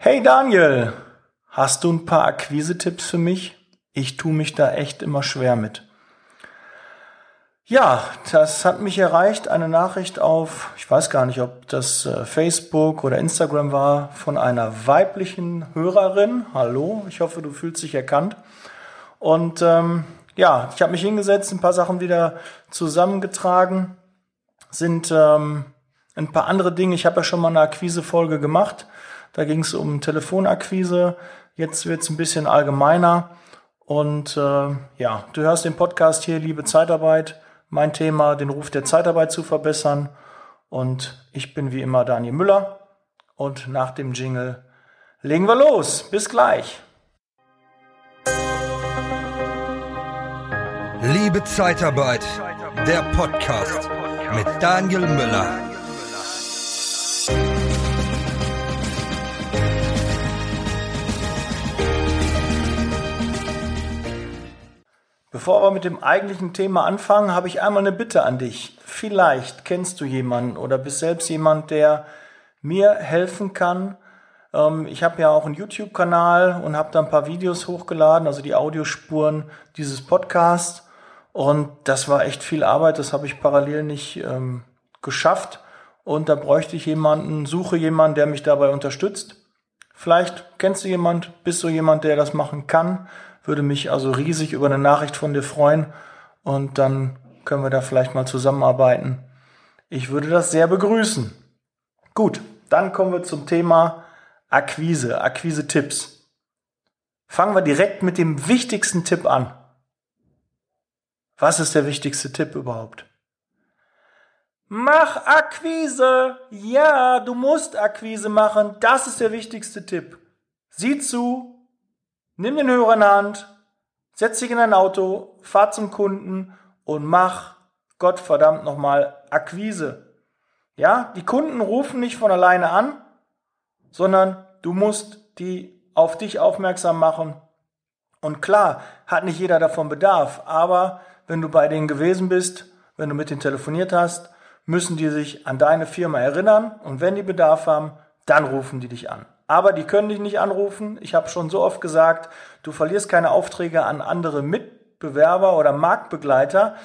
Hey Daniel, hast du ein paar Akquise-Tipps für mich? Ich tue mich da echt immer schwer mit. Ja, das hat mich erreicht, eine Nachricht auf, ich weiß gar nicht, ob das äh, Facebook oder Instagram war, von einer weiblichen Hörerin. Hallo, ich hoffe, du fühlst dich erkannt. Und ähm, ja, ich habe mich hingesetzt, ein paar Sachen wieder zusammengetragen, sind ähm, ein paar andere Dinge. Ich habe ja schon mal eine Akquise-Folge gemacht. Da ging es um Telefonakquise. Jetzt wird es ein bisschen allgemeiner. Und äh, ja, du hörst den Podcast hier, liebe Zeitarbeit. Mein Thema, den Ruf der Zeitarbeit zu verbessern. Und ich bin wie immer Daniel Müller. Und nach dem Jingle legen wir los. Bis gleich. Liebe Zeitarbeit, der Podcast mit Daniel Müller. Bevor wir mit dem eigentlichen Thema anfangen, habe ich einmal eine Bitte an dich. Vielleicht kennst du jemanden oder bist selbst jemand, der mir helfen kann. Ähm, ich habe ja auch einen YouTube-Kanal und habe da ein paar Videos hochgeladen, also die Audiospuren dieses Podcasts. Und das war echt viel Arbeit, das habe ich parallel nicht ähm, geschafft. Und da bräuchte ich jemanden, suche jemanden, der mich dabei unterstützt. Vielleicht kennst du jemand, bist du jemand, der das machen kann würde mich also riesig über eine Nachricht von dir freuen und dann können wir da vielleicht mal zusammenarbeiten. Ich würde das sehr begrüßen. Gut, dann kommen wir zum Thema Akquise, Akquise-Tipps. Fangen wir direkt mit dem wichtigsten Tipp an. Was ist der wichtigste Tipp überhaupt? Mach Akquise! Ja, du musst Akquise machen. Das ist der wichtigste Tipp. Sieh zu, Nimm den Hörer in der Hand, setz dich in ein Auto, fahr zum Kunden und mach Gottverdammt nochmal Akquise. Ja, die Kunden rufen nicht von alleine an, sondern du musst die auf dich aufmerksam machen. Und klar, hat nicht jeder davon Bedarf, aber wenn du bei denen gewesen bist, wenn du mit denen telefoniert hast, müssen die sich an deine Firma erinnern und wenn die Bedarf haben, dann rufen die dich an aber die können dich nicht anrufen. Ich habe schon so oft gesagt, du verlierst keine Aufträge an andere Mitbewerber oder Marktbegleiter,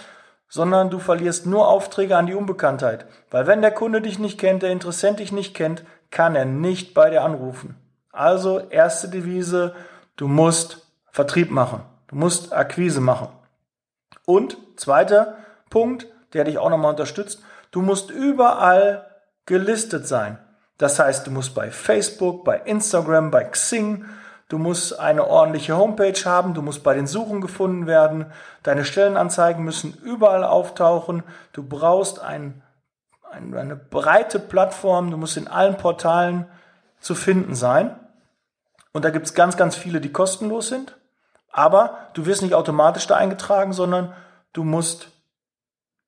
sondern du verlierst nur Aufträge an die Unbekanntheit. Weil wenn der Kunde dich nicht kennt, der Interessent dich nicht kennt, kann er nicht bei dir anrufen. Also erste Devise, du musst Vertrieb machen. Du musst Akquise machen. Und zweiter Punkt, der dich auch nochmal unterstützt, du musst überall gelistet sein. Das heißt, du musst bei Facebook, bei Instagram, bei Xing, du musst eine ordentliche Homepage haben, du musst bei den Suchen gefunden werden, deine Stellenanzeigen müssen überall auftauchen, du brauchst ein, ein, eine breite Plattform, du musst in allen Portalen zu finden sein. Und da gibt es ganz, ganz viele, die kostenlos sind. Aber du wirst nicht automatisch da eingetragen, sondern du musst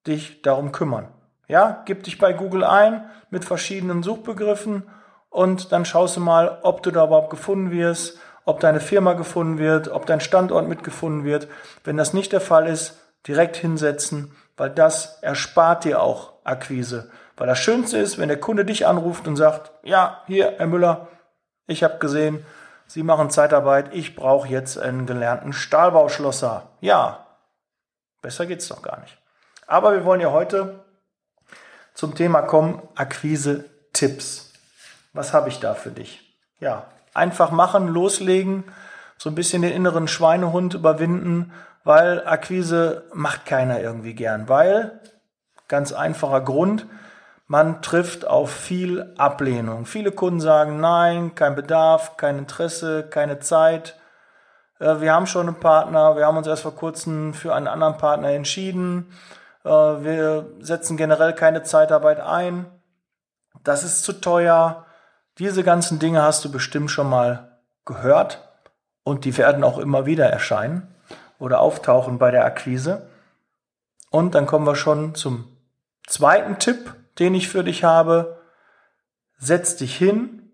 dich darum kümmern. Ja, gib dich bei Google ein mit verschiedenen Suchbegriffen und dann schaust du mal, ob du da überhaupt gefunden wirst, ob deine Firma gefunden wird, ob dein Standort mitgefunden wird. Wenn das nicht der Fall ist, direkt hinsetzen, weil das erspart dir auch Akquise. Weil das Schönste ist, wenn der Kunde dich anruft und sagt, ja, hier, Herr Müller, ich habe gesehen, Sie machen Zeitarbeit, ich brauche jetzt einen gelernten Stahlbauschlosser. Ja, besser geht's doch gar nicht. Aber wir wollen ja heute zum Thema kommen, Akquise-Tipps. Was habe ich da für dich? Ja, einfach machen, loslegen, so ein bisschen den inneren Schweinehund überwinden, weil Akquise macht keiner irgendwie gern, weil, ganz einfacher Grund, man trifft auf viel Ablehnung. Viele Kunden sagen, nein, kein Bedarf, kein Interesse, keine Zeit. Äh, wir haben schon einen Partner, wir haben uns erst vor kurzem für einen anderen Partner entschieden. Äh, wir setzen generell keine Zeitarbeit ein. Das ist zu teuer. Diese ganzen Dinge hast du bestimmt schon mal gehört und die werden auch immer wieder erscheinen oder auftauchen bei der Akquise. Und dann kommen wir schon zum zweiten Tipp, den ich für dich habe. Setz dich hin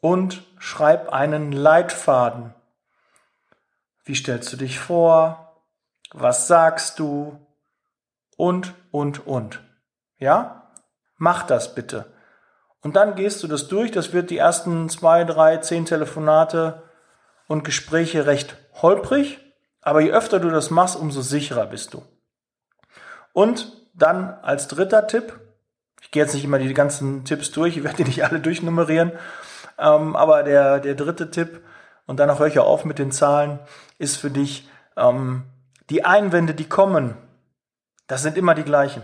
und schreib einen Leitfaden. Wie stellst du dich vor? Was sagst du? Und, und, und. Ja? Mach das bitte. Und dann gehst du das durch. Das wird die ersten zwei, drei, zehn Telefonate und Gespräche recht holprig. Aber je öfter du das machst, umso sicherer bist du. Und dann als dritter Tipp, ich gehe jetzt nicht immer die ganzen Tipps durch, ich werde die nicht alle durchnummerieren, ähm, aber der, der dritte Tipp, und danach höre ich auch auf mit den Zahlen, ist für dich, ähm, die Einwände, die kommen, das sind immer die gleichen.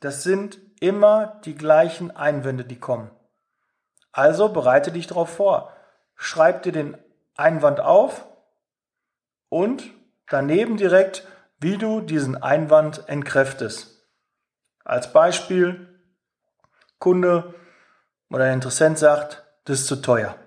Das sind immer die gleichen Einwände, die kommen. Also bereite dich darauf vor. Schreib dir den Einwand auf und daneben direkt, wie du diesen Einwand entkräftest. Als Beispiel, Kunde oder Interessent sagt, das ist zu teuer.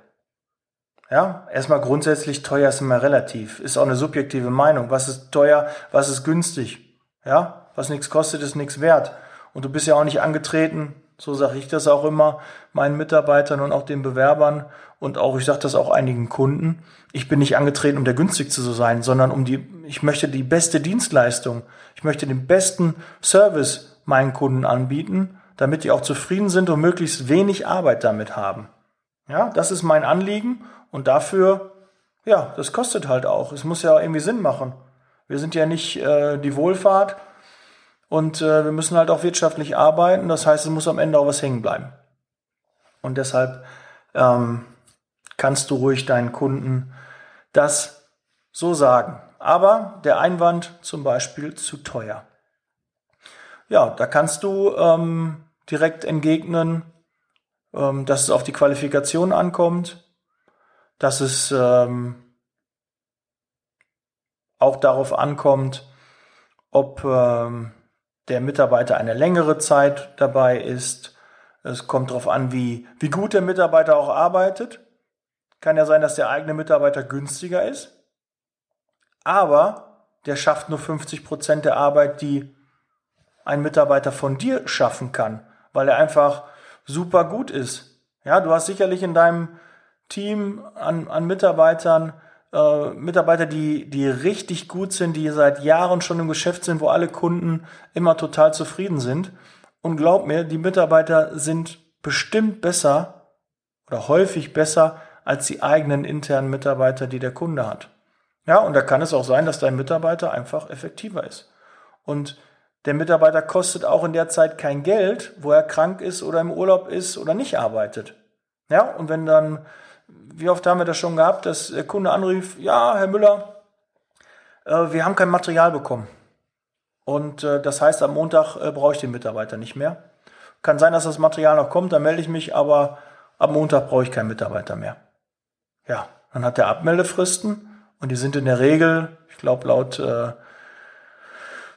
Ja, erstmal grundsätzlich teuer ist immer relativ, ist auch eine subjektive Meinung. Was ist teuer, was ist günstig? Ja, was nichts kostet, ist nichts wert. Und du bist ja auch nicht angetreten, so sage ich das auch immer meinen Mitarbeitern und auch den Bewerbern und auch, ich sage das auch einigen Kunden, ich bin nicht angetreten, um der günstigste zu sein, sondern um die, ich möchte die beste Dienstleistung, ich möchte den besten Service meinen Kunden anbieten, damit die auch zufrieden sind und möglichst wenig Arbeit damit haben. Ja, das ist mein Anliegen und dafür, ja, das kostet halt auch. Es muss ja irgendwie Sinn machen. Wir sind ja nicht äh, die Wohlfahrt und äh, wir müssen halt auch wirtschaftlich arbeiten. Das heißt, es muss am Ende auch was hängen bleiben. Und deshalb ähm, kannst du ruhig deinen Kunden das so sagen. Aber der Einwand zum Beispiel zu teuer. Ja, da kannst du ähm, direkt entgegnen, ähm, dass es auf die Qualifikation ankommt, dass es ähm, auch darauf ankommt, ob ähm, der Mitarbeiter eine längere Zeit dabei ist. Es kommt darauf an, wie, wie gut der Mitarbeiter auch arbeitet. Kann ja sein, dass der eigene Mitarbeiter günstiger ist, aber der schafft nur 50 Prozent der Arbeit, die ein Mitarbeiter von dir schaffen kann, weil er einfach super gut ist. Ja, du hast sicherlich in deinem Team an, an Mitarbeitern, äh, Mitarbeiter, die, die richtig gut sind, die seit Jahren schon im Geschäft sind, wo alle Kunden immer total zufrieden sind. Und glaub mir, die Mitarbeiter sind bestimmt besser oder häufig besser als die eigenen internen Mitarbeiter, die der Kunde hat. Ja, und da kann es auch sein, dass dein Mitarbeiter einfach effektiver ist. Und der Mitarbeiter kostet auch in der Zeit kein Geld, wo er krank ist oder im Urlaub ist oder nicht arbeitet. Ja, und wenn dann wie oft haben wir das schon gehabt, dass der Kunde anrief, ja, Herr Müller, äh, wir haben kein Material bekommen. Und äh, das heißt, am Montag äh, brauche ich den Mitarbeiter nicht mehr. Kann sein, dass das Material noch kommt, dann melde ich mich, aber am Montag brauche ich keinen Mitarbeiter mehr. Ja, dann hat er Abmeldefristen und die sind in der Regel, ich glaube laut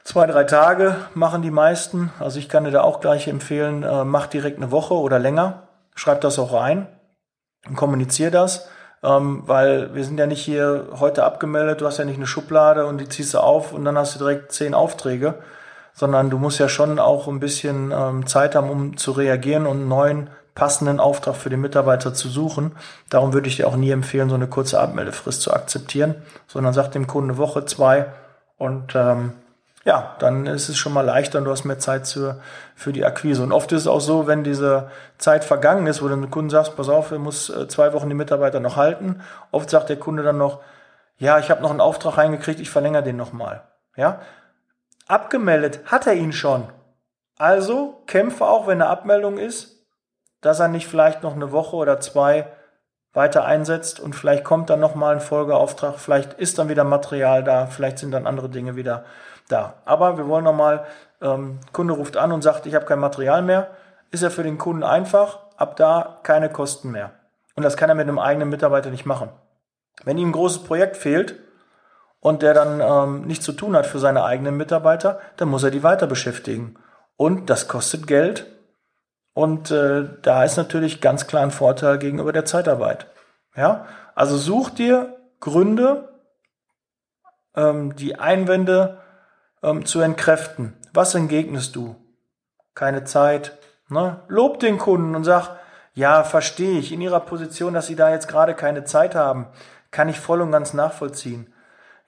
zwei, drei Tage machen die meisten. Also ich kann dir da auch gleich empfehlen, mach direkt eine Woche oder länger. Schreib das auch rein und kommuniziere das, ähm, weil wir sind ja nicht hier heute abgemeldet, du hast ja nicht eine Schublade und die ziehst du auf und dann hast du direkt zehn Aufträge, sondern du musst ja schon auch ein bisschen ähm, Zeit haben, um zu reagieren und einen neuen passenden Auftrag für den Mitarbeiter zu suchen. Darum würde ich dir auch nie empfehlen, so eine kurze Abmeldefrist zu akzeptieren, sondern sag dem Kunden eine Woche, zwei und ähm, ja, dann ist es schon mal leichter und du hast mehr Zeit für, für die Akquise. Und oft ist es auch so, wenn diese Zeit vergangen ist, wo du dem Kunden sagst, pass auf, er muss äh, zwei Wochen die Mitarbeiter noch halten. Oft sagt der Kunde dann noch, ja, ich habe noch einen Auftrag reingekriegt, ich verlängere den nochmal. Ja, abgemeldet hat er ihn schon. Also kämpfe auch, wenn eine Abmeldung ist, dass er nicht vielleicht noch eine Woche oder zwei weiter einsetzt und vielleicht kommt dann nochmal ein Folgeauftrag, vielleicht ist dann wieder Material da, vielleicht sind dann andere Dinge wieder da. Aber wir wollen nochmal, ähm, Kunde ruft an und sagt, ich habe kein Material mehr. Ist ja für den Kunden einfach, ab da keine Kosten mehr. Und das kann er mit einem eigenen Mitarbeiter nicht machen. Wenn ihm ein großes Projekt fehlt und der dann ähm, nichts zu tun hat für seine eigenen Mitarbeiter, dann muss er die weiter beschäftigen. Und das kostet Geld. Und äh, da ist natürlich ganz klar ein Vorteil gegenüber der Zeitarbeit. Ja, also such dir Gründe, ähm, die Einwände ähm, zu entkräften. Was entgegnest du? Keine Zeit. Ne? Lob den Kunden und sag, ja, verstehe ich, in ihrer Position, dass sie da jetzt gerade keine Zeit haben, kann ich voll und ganz nachvollziehen.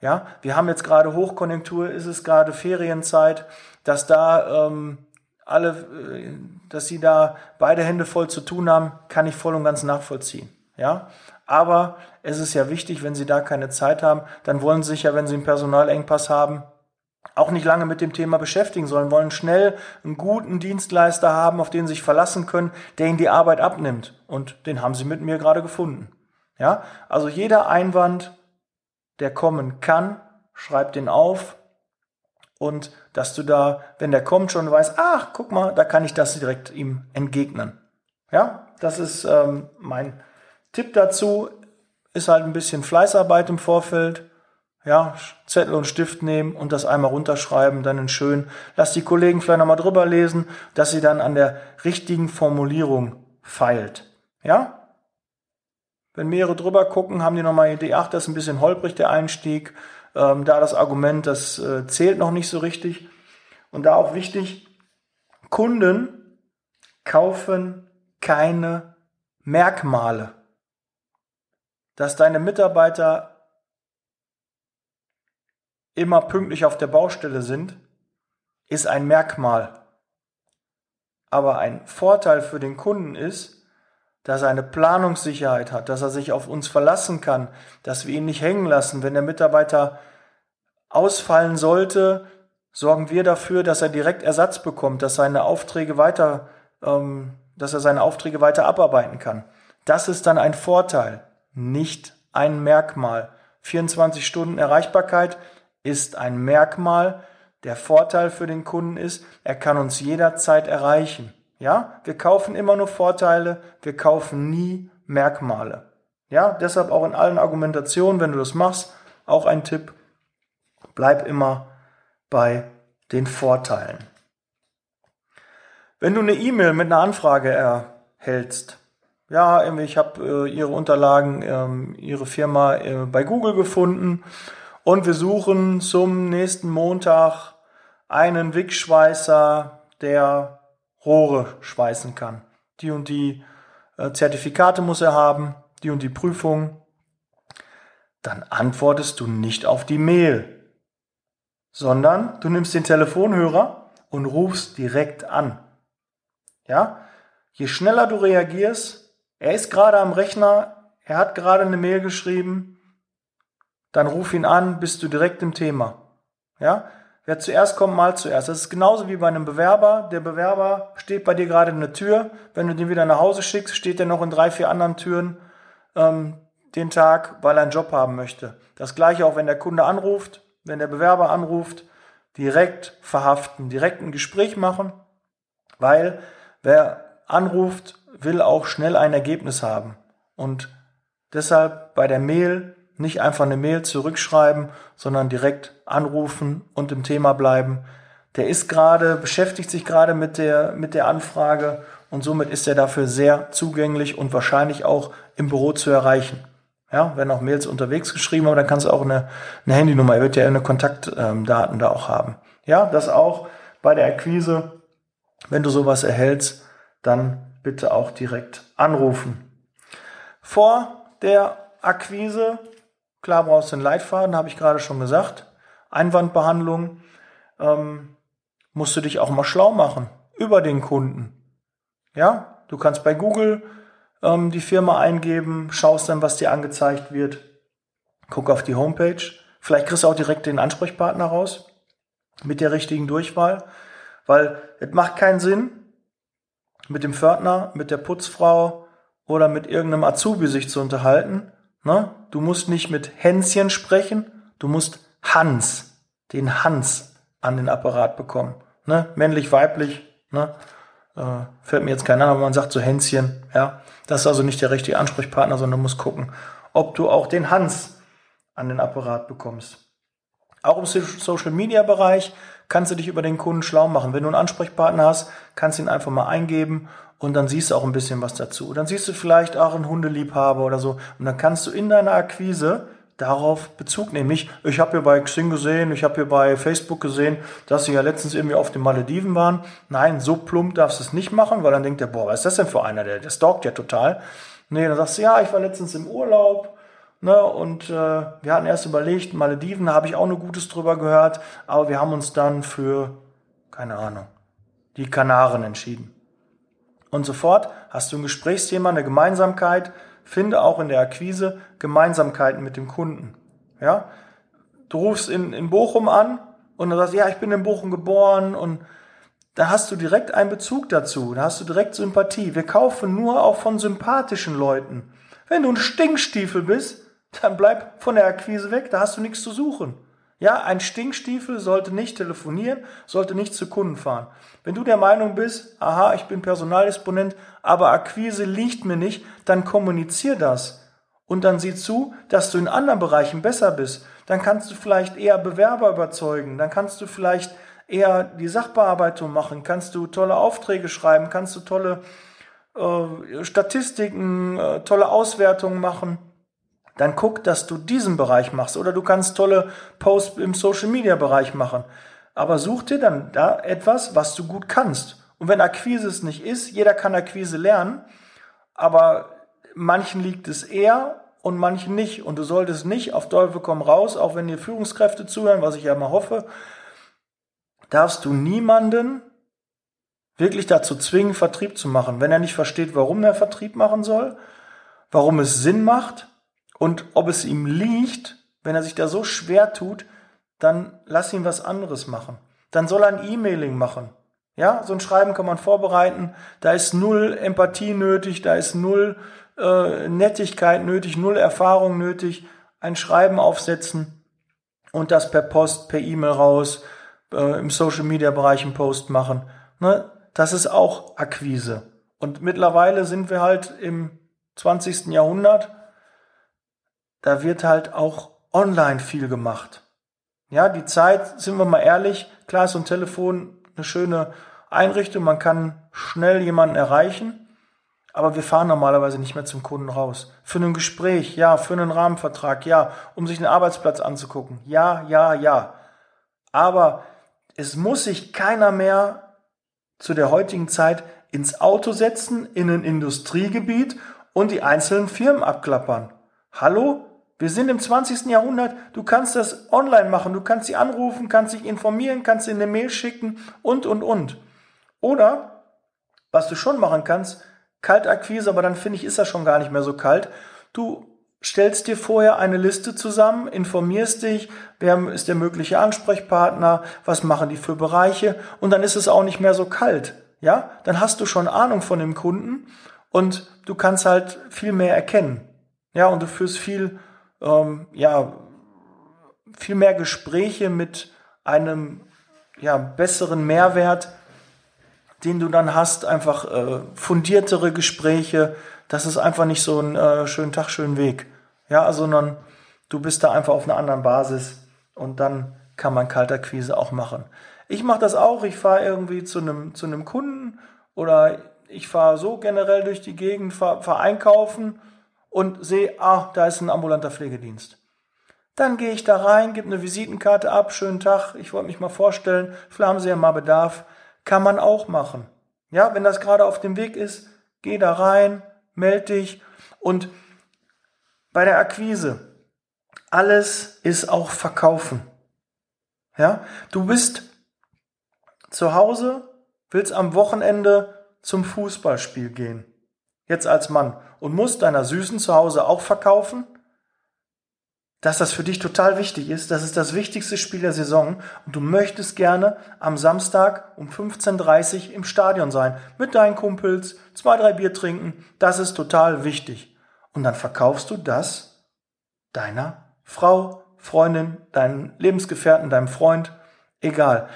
Ja, wir haben jetzt gerade Hochkonjunktur, ist es gerade Ferienzeit, dass da ähm, alle, äh, dass sie da beide Hände voll zu tun haben, kann ich voll und ganz nachvollziehen. Ja, aber es ist ja wichtig, wenn sie da keine Zeit haben, dann wollen sie sich ja, wenn sie einen Personalengpass haben, auch nicht lange mit dem Thema beschäftigen, sondern wollen schnell einen guten Dienstleister haben, auf den sie sich verlassen können, der ihnen die Arbeit abnimmt. Und den haben sie mit mir gerade gefunden. Ja, also jeder Einwand, der kommen kann, schreib den auf und dass du da, wenn der kommt, schon weißt, ach, guck mal, da kann ich das direkt ihm entgegnen. Ja, das ist ähm, mein Tipp dazu. Ist halt ein bisschen Fleißarbeit im Vorfeld. Ja, Zettel und Stift nehmen und das einmal runterschreiben, dann in schön. Lass die Kollegen vielleicht nochmal drüber lesen, dass sie dann an der richtigen Formulierung feilt. Ja? Wenn mehrere drüber gucken, haben die nochmal Idee, ach, das ist ein bisschen holprig, der Einstieg. Ähm, da das Argument, das äh, zählt noch nicht so richtig. Und da auch wichtig, Kunden kaufen keine Merkmale. Dass deine Mitarbeiter immer pünktlich auf der Baustelle sind, ist ein Merkmal. Aber ein Vorteil für den Kunden ist, dass er eine Planungssicherheit hat, dass er sich auf uns verlassen kann, dass wir ihn nicht hängen lassen. Wenn der Mitarbeiter ausfallen sollte, sorgen wir dafür, dass er direkt Ersatz bekommt, dass seine Aufträge weiter, ähm, dass er seine Aufträge weiter abarbeiten kann. Das ist dann ein Vorteil, nicht ein Merkmal. 24 Stunden Erreichbarkeit ist ein Merkmal. Der Vorteil für den Kunden ist, er kann uns jederzeit erreichen. Ja, wir kaufen immer nur Vorteile, wir kaufen nie Merkmale. Ja, deshalb auch in allen Argumentationen, wenn du das machst, auch ein Tipp, bleib immer bei den Vorteilen. Wenn du eine E-Mail mit einer Anfrage erhältst, ja, ich habe äh, Ihre Unterlagen, ähm, Ihre Firma äh, bei Google gefunden und wir suchen zum nächsten Montag einen Wigschweißer, der Rohre schweißen kann. Die und die äh, Zertifikate muss er haben, die und die Prüfung. Dann antwortest du nicht auf die Mail, sondern du nimmst den Telefonhörer und rufst direkt an. Ja? Je schneller du reagierst, er ist gerade am Rechner, er hat gerade eine Mail geschrieben, dann ruf ihn an, bist du direkt im Thema. Ja? Wer zuerst kommt, mal zuerst. Das ist genauso wie bei einem Bewerber. Der Bewerber steht bei dir gerade in der Tür. Wenn du den wieder nach Hause schickst, steht er noch in drei, vier anderen Türen ähm, den Tag, weil er einen Job haben möchte. Das gleiche auch, wenn der Kunde anruft, wenn der Bewerber anruft, direkt verhaften, direkt ein Gespräch machen, weil wer anruft, will auch schnell ein Ergebnis haben. Und deshalb bei der Mail nicht einfach eine Mail zurückschreiben, sondern direkt anrufen und im Thema bleiben. Der ist gerade, beschäftigt sich gerade mit der, mit der Anfrage und somit ist er dafür sehr zugänglich und wahrscheinlich auch im Büro zu erreichen. Ja, wenn auch Mails unterwegs geschrieben, aber dann kannst du auch eine, eine Handynummer, er wird ja eine Kontaktdaten da auch haben. Ja, das auch bei der Akquise, wenn du sowas erhältst, dann bitte auch direkt anrufen. Vor der Akquise Klar brauchst du einen Leitfaden, habe ich gerade schon gesagt. Einwandbehandlung ähm, musst du dich auch mal schlau machen über den Kunden. Ja, du kannst bei Google ähm, die Firma eingeben, schaust dann, was dir angezeigt wird. Guck auf die Homepage. Vielleicht kriegst du auch direkt den Ansprechpartner raus mit der richtigen Durchwahl, weil es macht keinen Sinn, mit dem Pförtner, mit der Putzfrau oder mit irgendeinem Azubi sich zu unterhalten, Ne? Du musst nicht mit Hänschen sprechen, du musst Hans, den Hans an den Apparat bekommen. Ne? Männlich, weiblich, ne? äh, fällt mir jetzt keiner, aber man sagt so Hänschen. Ja? Das ist also nicht der richtige Ansprechpartner, sondern du musst gucken, ob du auch den Hans an den Apparat bekommst. Auch im Social Media Bereich kannst du dich über den Kunden schlau machen. Wenn du einen Ansprechpartner hast, kannst du ihn einfach mal eingeben und dann siehst du auch ein bisschen was dazu. Dann siehst du vielleicht auch einen Hundeliebhaber oder so und dann kannst du in deiner Akquise darauf Bezug nehmen. Ich, ich habe hier bei Xing gesehen, ich habe hier bei Facebook gesehen, dass sie ja letztens irgendwie auf den Malediven waren. Nein, so plump darfst du es nicht machen, weil dann denkt der, boah, was ist das denn für einer? Der, der stalkt ja total. Nee, dann sagst du, ja, ich war letztens im Urlaub, ne, und äh, wir hatten erst überlegt, Malediven, da habe ich auch nur Gutes drüber gehört, aber wir haben uns dann für, keine Ahnung, die Kanaren entschieden. Und sofort hast du ein Gesprächsthema, eine Gemeinsamkeit, finde auch in der Akquise Gemeinsamkeiten mit dem Kunden. Ja? Du rufst in, in Bochum an und du sagst, ja, ich bin in Bochum geboren und da hast du direkt einen Bezug dazu, da hast du direkt Sympathie. Wir kaufen nur auch von sympathischen Leuten. Wenn du ein Stinkstiefel bist, dann bleib von der Akquise weg, da hast du nichts zu suchen. Ja, ein Stinkstiefel sollte nicht telefonieren, sollte nicht zu Kunden fahren. Wenn du der Meinung bist, aha, ich bin Personaldisponent, aber Akquise liegt mir nicht, dann kommunizier das. Und dann sieh zu, dass du in anderen Bereichen besser bist. Dann kannst du vielleicht eher Bewerber überzeugen. Dann kannst du vielleicht eher die Sachbearbeitung machen. Kannst du tolle Aufträge schreiben. Kannst du tolle äh, Statistiken, äh, tolle Auswertungen machen dann guck, dass du diesen Bereich machst. Oder du kannst tolle Posts im Social Media Bereich machen. Aber such dir dann da etwas, was du gut kannst. Und wenn Akquise es nicht ist, jeder kann Akquise lernen, aber manchen liegt es eher und manchen nicht. Und du solltest nicht auf Teufel komm raus, auch wenn dir Führungskräfte zuhören, was ich ja mal hoffe, darfst du niemanden wirklich dazu zwingen, Vertrieb zu machen. Wenn er nicht versteht, warum er Vertrieb machen soll, warum es Sinn macht, und ob es ihm liegt, wenn er sich da so schwer tut, dann lass ihn was anderes machen. Dann soll er ein E-Mailing machen. Ja, so ein Schreiben kann man vorbereiten. Da ist null Empathie nötig, da ist null äh, Nettigkeit nötig, null Erfahrung nötig. Ein Schreiben aufsetzen und das per Post, per E-Mail raus, äh, im Social Media Bereich einen Post machen. Ne? Das ist auch Akquise. Und mittlerweile sind wir halt im 20. Jahrhundert da wird halt auch online viel gemacht. Ja, die Zeit, sind wir mal ehrlich, klar ist so ein Telefon eine schöne Einrichtung, man kann schnell jemanden erreichen, aber wir fahren normalerweise nicht mehr zum Kunden raus. Für ein Gespräch, ja, für einen Rahmenvertrag, ja, um sich einen Arbeitsplatz anzugucken, ja, ja, ja. Aber es muss sich keiner mehr zu der heutigen Zeit ins Auto setzen, in ein Industriegebiet und die einzelnen Firmen abklappern. Hallo? Wir sind im 20. Jahrhundert, du kannst das online machen, du kannst sie anrufen, kannst dich informieren, kannst sie eine Mail schicken und, und, und. Oder, was du schon machen kannst, Kaltakquise, aber dann finde ich, ist das schon gar nicht mehr so kalt. Du stellst dir vorher eine Liste zusammen, informierst dich, wer ist der mögliche Ansprechpartner, was machen die für Bereiche und dann ist es auch nicht mehr so kalt. Ja, dann hast du schon Ahnung von dem Kunden und du kannst halt viel mehr erkennen. Ja, und du führst viel ähm, ja, viel mehr Gespräche mit einem ja, besseren Mehrwert, den du dann hast, einfach äh, fundiertere Gespräche. Das ist einfach nicht so ein äh, schönen Tag, schönen Weg. Ja, sondern du bist da einfach auf einer anderen Basis und dann kann man Kalterquise auch machen. Ich mache das auch. Ich fahre irgendwie zu einem zu Kunden oder ich fahre so generell durch die Gegend, fahre fahr einkaufen und sehe, ah, da ist ein ambulanter Pflegedienst. Dann gehe ich da rein, gebe eine Visitenkarte ab, schönen Tag, ich wollte mich mal vorstellen, vielleicht haben Sie ja mal Bedarf. Kann man auch machen. Ja, wenn das gerade auf dem Weg ist, geh da rein, melde dich und bei der Akquise, alles ist auch Verkaufen. Ja, du bist zu Hause, willst am Wochenende zum Fußballspiel gehen. Jetzt als Mann und musst deiner Süßen zu Hause auch verkaufen, dass das für dich total wichtig ist. Das ist das wichtigste Spiel der Saison und du möchtest gerne am Samstag um 15.30 Uhr im Stadion sein, mit deinen Kumpels, zwei, drei Bier trinken. Das ist total wichtig. Und dann verkaufst du das deiner Frau, Freundin, deinem Lebensgefährten, deinem Freund, egal.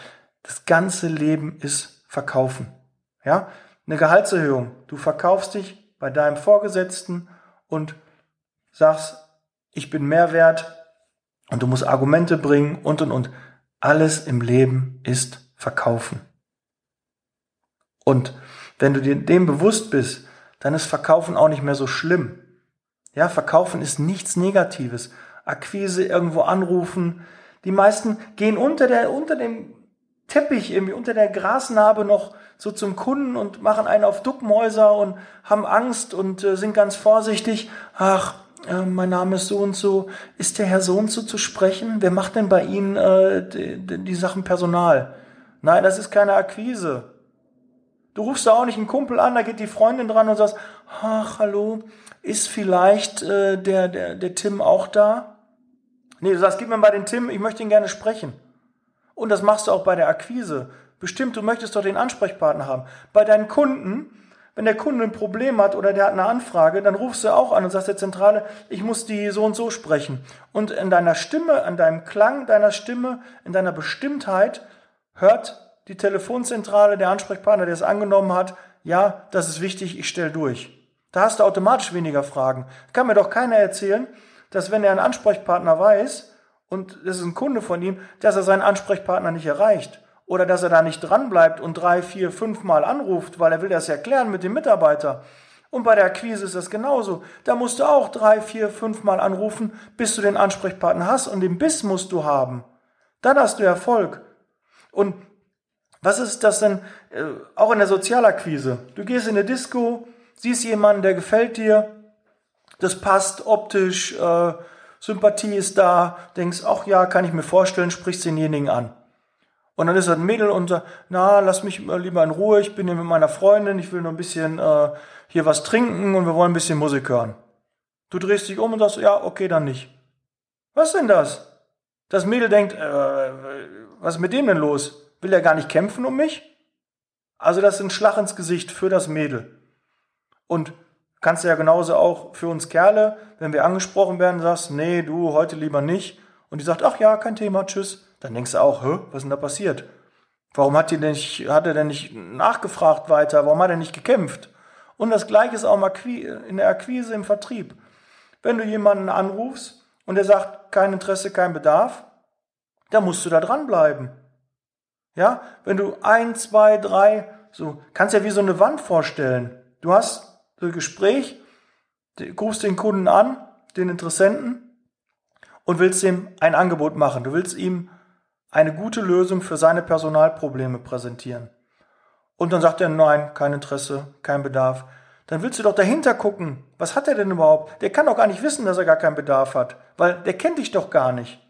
Das ganze Leben ist Verkaufen. Ja? Eine Gehaltserhöhung. Du verkaufst dich bei deinem Vorgesetzten und sagst, ich bin mehr wert und du musst Argumente bringen und und und. Alles im Leben ist Verkaufen. Und wenn du dir dem bewusst bist, dann ist Verkaufen auch nicht mehr so schlimm. Ja, Verkaufen ist nichts Negatives. Akquise, irgendwo anrufen. Die meisten gehen unter der, unter dem Teppich, irgendwie unter der Grasnarbe noch so zum Kunden und machen einen auf Duckmäuser und haben Angst und äh, sind ganz vorsichtig. Ach, äh, mein Name ist so und so. Ist der Herr so und so zu sprechen? Wer macht denn bei Ihnen äh, die, die Sachen Personal? Nein, das ist keine Akquise. Du rufst da auch nicht einen Kumpel an, da geht die Freundin dran und sagst, ach, hallo, ist vielleicht äh, der, der, der Tim auch da? Nee, du sagst, gib mir mal den Tim, ich möchte ihn gerne sprechen. Und das machst du auch bei der Akquise. Bestimmt, du möchtest doch den Ansprechpartner haben. Bei deinen Kunden, wenn der Kunde ein Problem hat oder der hat eine Anfrage, dann rufst du auch an und sagst der Zentrale, ich muss die so und so sprechen. Und in deiner Stimme, an deinem Klang deiner Stimme, in deiner Bestimmtheit hört die Telefonzentrale, der Ansprechpartner, der es angenommen hat, ja, das ist wichtig, ich stelle durch. Da hast du automatisch weniger Fragen. Kann mir doch keiner erzählen, dass wenn er einen Ansprechpartner weiß und das ist ein Kunde von ihm, dass er seinen Ansprechpartner nicht erreicht oder dass er da nicht dranbleibt und drei, vier, fünf Mal anruft, weil er will das erklären mit dem Mitarbeiter. Und bei der Akquise ist das genauso. Da musst du auch drei, vier, fünf Mal anrufen, bis du den Ansprechpartner hast und den Biss musst du haben. Dann hast du Erfolg. Und was ist das denn äh, auch in der Sozialakquise? Du gehst in eine Disco, siehst jemanden, der gefällt dir, das passt optisch, äh, Sympathie ist da, denkst, ach ja, kann ich mir vorstellen, sprichst denjenigen an. Und dann ist das Mädel und sagt, na, lass mich lieber in Ruhe, ich bin hier mit meiner Freundin, ich will nur ein bisschen äh, hier was trinken und wir wollen ein bisschen Musik hören. Du drehst dich um und sagst, ja, okay, dann nicht. Was denn das? Das Mädel denkt, äh, was ist mit dem denn los? Will er gar nicht kämpfen um mich? Also das ist ein Schlag ins Gesicht für das Mädel. Und kannst du ja genauso auch für uns Kerle, wenn wir angesprochen werden, sagst, nee, du, heute lieber nicht. Und die sagt, ach ja, kein Thema, tschüss. Dann denkst du auch, hä, was ist denn da passiert? Warum hat, die denn nicht, hat er denn nicht nachgefragt weiter? Warum hat er nicht gekämpft? Und das Gleiche ist auch in der Akquise im Vertrieb. Wenn du jemanden anrufst und der sagt, kein Interesse, kein Bedarf, dann musst du da dranbleiben. Ja, wenn du ein, zwei, drei, so, kannst ja wie so eine Wand vorstellen. Du hast ein Gespräch, du rufst den Kunden an, den Interessenten, und willst ihm ein Angebot machen. Du willst ihm eine gute Lösung für seine Personalprobleme präsentieren. Und dann sagt er, nein, kein Interesse, kein Bedarf. Dann willst du doch dahinter gucken. Was hat er denn überhaupt? Der kann doch gar nicht wissen, dass er gar keinen Bedarf hat, weil der kennt dich doch gar nicht.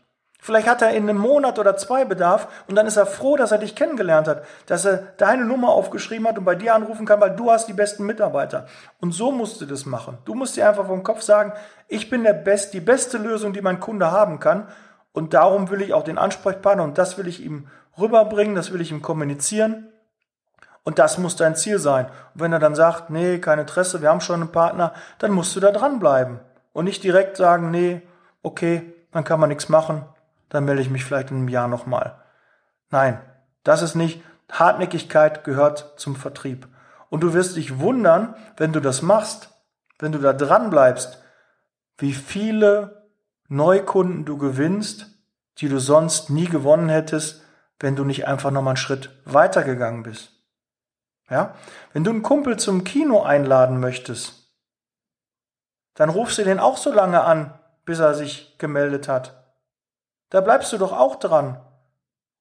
Vielleicht hat er in einem Monat oder zwei Bedarf und dann ist er froh, dass er dich kennengelernt hat, dass er deine Nummer aufgeschrieben hat und bei dir anrufen kann, weil du hast die besten Mitarbeiter. Und so musst du das machen. Du musst dir einfach vom Kopf sagen, ich bin der Best, die beste Lösung, die mein Kunde haben kann. Und darum will ich auch den Ansprechpartner und das will ich ihm rüberbringen, das will ich ihm kommunizieren. Und das muss dein Ziel sein. Und wenn er dann sagt, nee, kein Interesse, wir haben schon einen Partner, dann musst du da dranbleiben. Und nicht direkt sagen, nee, okay, dann kann man nichts machen, dann melde ich mich vielleicht in einem Jahr nochmal. Nein, das ist nicht. Hartnäckigkeit gehört zum Vertrieb. Und du wirst dich wundern, wenn du das machst, wenn du da dran bleibst, wie viele Neukunden du gewinnst, die du sonst nie gewonnen hättest, wenn du nicht einfach nochmal einen Schritt weitergegangen bist. Ja? Wenn du einen Kumpel zum Kino einladen möchtest, dann rufst du den auch so lange an, bis er sich gemeldet hat. Da bleibst du doch auch dran.